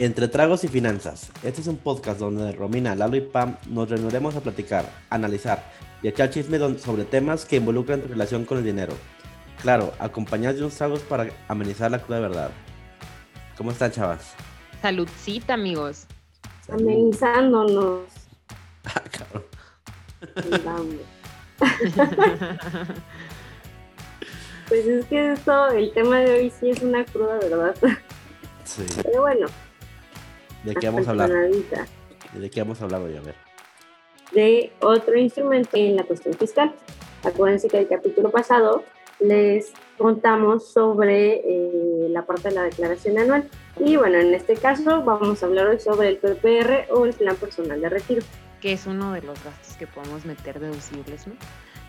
Entre Tragos y Finanzas, este es un podcast donde Romina, Lalo y Pam nos reuniremos a platicar, analizar y echar chisme sobre temas que involucran tu relación con el dinero. Claro, acompañados de unos tragos para amenizar la cruda verdad. ¿Cómo están, chavas? Saludcita, amigos. Amenizándonos. Ah, cabrón. pues es que esto, el tema de hoy sí es una cruda verdad. Sí. Pero bueno. ¿De qué vamos a hablar? ¿De qué vamos a hablar hoy? A ver. De otro instrumento en la cuestión fiscal. Acuérdense que el capítulo pasado les contamos sobre eh, la parte de la declaración anual. Y bueno, en este caso vamos a hablar hoy sobre el PPR o el Plan Personal de Retiro. Que es uno de los gastos que podemos meter deducibles, ¿no?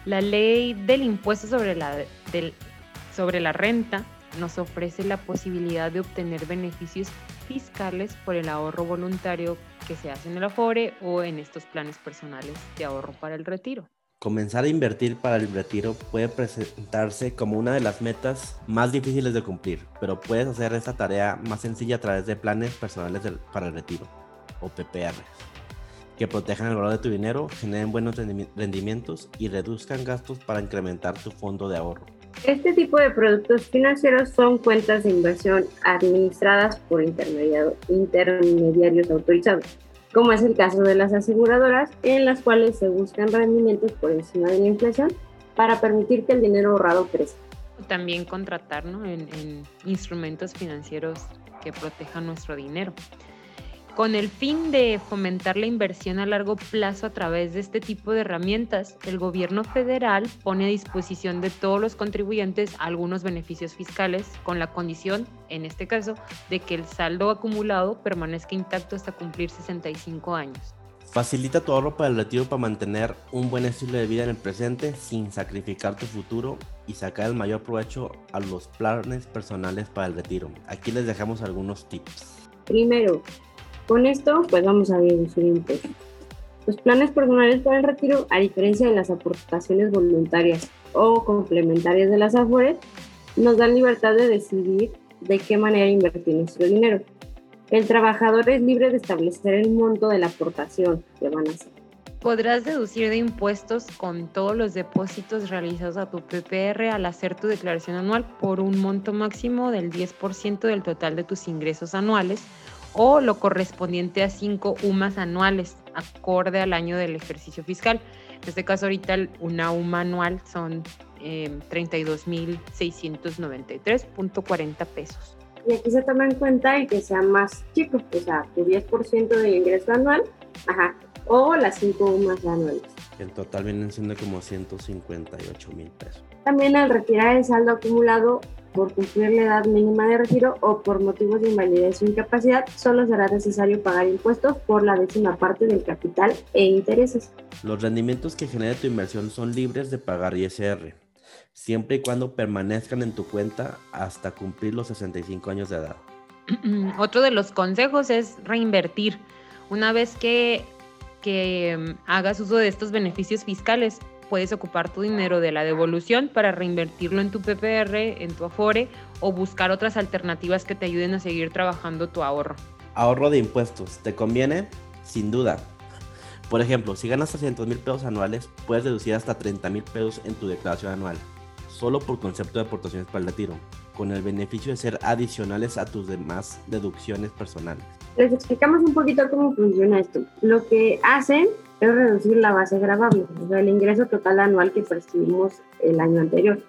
La ley del impuesto sobre la, del, sobre la renta nos ofrece la posibilidad de obtener beneficios fiscales por el ahorro voluntario que se hace en el Afore o en estos planes personales de ahorro para el retiro. Comenzar a invertir para el retiro puede presentarse como una de las metas más difíciles de cumplir, pero puedes hacer esta tarea más sencilla a través de planes personales para el retiro, o PPR, que protejan el valor de tu dinero, generen buenos rendimientos y reduzcan gastos para incrementar tu fondo de ahorro. Este tipo de productos financieros son cuentas de inversión administradas por intermediarios autorizados como es el caso de las aseguradoras, en las cuales se buscan rendimientos por encima de la inflación para permitir que el dinero ahorrado crezca. También contratar en instrumentos financieros que protejan nuestro dinero con el fin de fomentar la inversión a largo plazo a través de este tipo de herramientas, el gobierno federal pone a disposición de todos los contribuyentes algunos beneficios fiscales con la condición, en este caso, de que el saldo acumulado permanezca intacto hasta cumplir 65 años. Facilita tu ahorro para el retiro para mantener un buen estilo de vida en el presente sin sacrificar tu futuro y sacar el mayor provecho a los planes personales para el retiro. Aquí les dejamos algunos tips. Primero, con esto, pues vamos a deducir impuestos. Los planes personales para el retiro, a diferencia de las aportaciones voluntarias o complementarias de las AFORES, nos dan libertad de decidir de qué manera invertir nuestro dinero. El trabajador es libre de establecer el monto de la aportación que van a hacer. Podrás deducir de impuestos con todos los depósitos realizados a tu PPR al hacer tu declaración anual por un monto máximo del 10% del total de tus ingresos anuales o lo correspondiente a cinco UMAS anuales, acorde al año del ejercicio fiscal. En este caso, ahorita una UMA anual son eh, 32.693.40 pesos. Y aquí se toma en cuenta el que sea más chico, o sea, tu 10% del ingreso anual, ajá, o las cinco UMAS anuales. En total vienen siendo como 158 mil pesos. También al retirar el saldo acumulado por cumplir la edad mínima de retiro o por motivos de invalidez o incapacidad, solo será necesario pagar impuestos por la décima parte del capital e intereses. Los rendimientos que genere tu inversión son libres de pagar ISR, siempre y cuando permanezcan en tu cuenta hasta cumplir los 65 años de edad. Otro de los consejos es reinvertir. Una vez que, que mm, hagas uso de estos beneficios fiscales, puedes ocupar tu dinero de la devolución para reinvertirlo en tu PPR, en tu Afore o buscar otras alternativas que te ayuden a seguir trabajando tu ahorro. Ahorro de impuestos, ¿te conviene? Sin duda. Por ejemplo, si ganas 300 mil pesos anuales, puedes deducir hasta 30 mil pesos en tu declaración anual, solo por concepto de aportaciones para el retiro, con el beneficio de ser adicionales a tus demás deducciones personales. Les explicamos un poquito cómo funciona esto. Lo que hacen es reducir la base gravable, o sea, el ingreso total anual que percibimos el año anterior.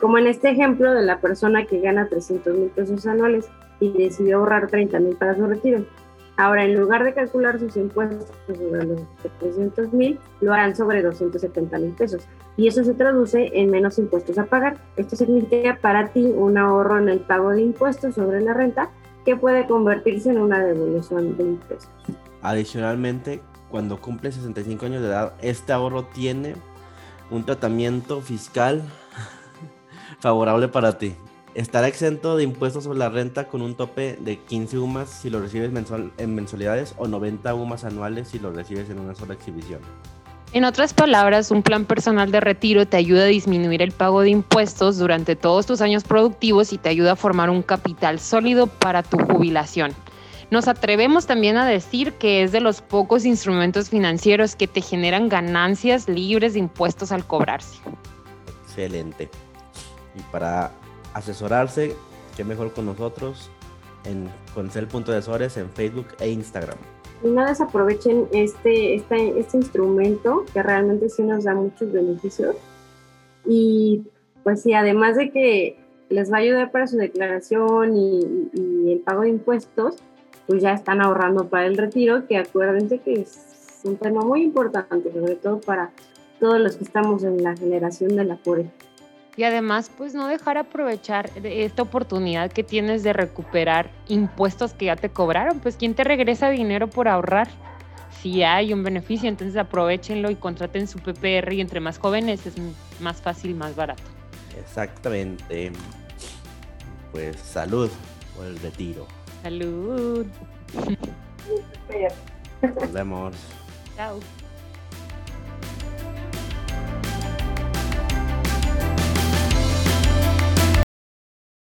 Como en este ejemplo de la persona que gana 300 mil pesos anuales y decidió ahorrar 30 mil para su retiro. Ahora, en lugar de calcular sus impuestos sobre los 300 mil, lo harán sobre 270 mil pesos. Y eso se traduce en menos impuestos a pagar. Esto significa para ti un ahorro en el pago de impuestos sobre la renta que puede convertirse en una devolución de impuestos. Adicionalmente, cuando cumple 65 años de edad, este ahorro tiene un tratamiento fiscal favorable para ti. Estará exento de impuestos sobre la renta con un tope de 15 UMAS si lo recibes mensual, en mensualidades o 90 UMAS anuales si lo recibes en una sola exhibición. En otras palabras, un plan personal de retiro te ayuda a disminuir el pago de impuestos durante todos tus años productivos y te ayuda a formar un capital sólido para tu jubilación. Nos atrevemos también a decir que es de los pocos instrumentos financieros que te generan ganancias libres de impuestos al cobrarse. Excelente. Y para asesorarse, qué mejor con nosotros en Concel.desores en Facebook e Instagram. No desaprovechen este, este, este instrumento que realmente sí nos da muchos beneficios. Y pues sí, además de que les va a ayudar para su declaración y, y el pago de impuestos, pues ya están ahorrando para el retiro, que acuérdense que es un tema muy importante, sobre todo para todos los que estamos en la generación de la pobreza. Y además, pues no dejar aprovechar esta oportunidad que tienes de recuperar impuestos que ya te cobraron. Pues ¿quién te regresa dinero por ahorrar? Si hay un beneficio, entonces aprovechenlo y contraten su PPR y entre más jóvenes es más fácil, más barato. Exactamente. Pues salud por el retiro. Salud. Nos vemos. Chao.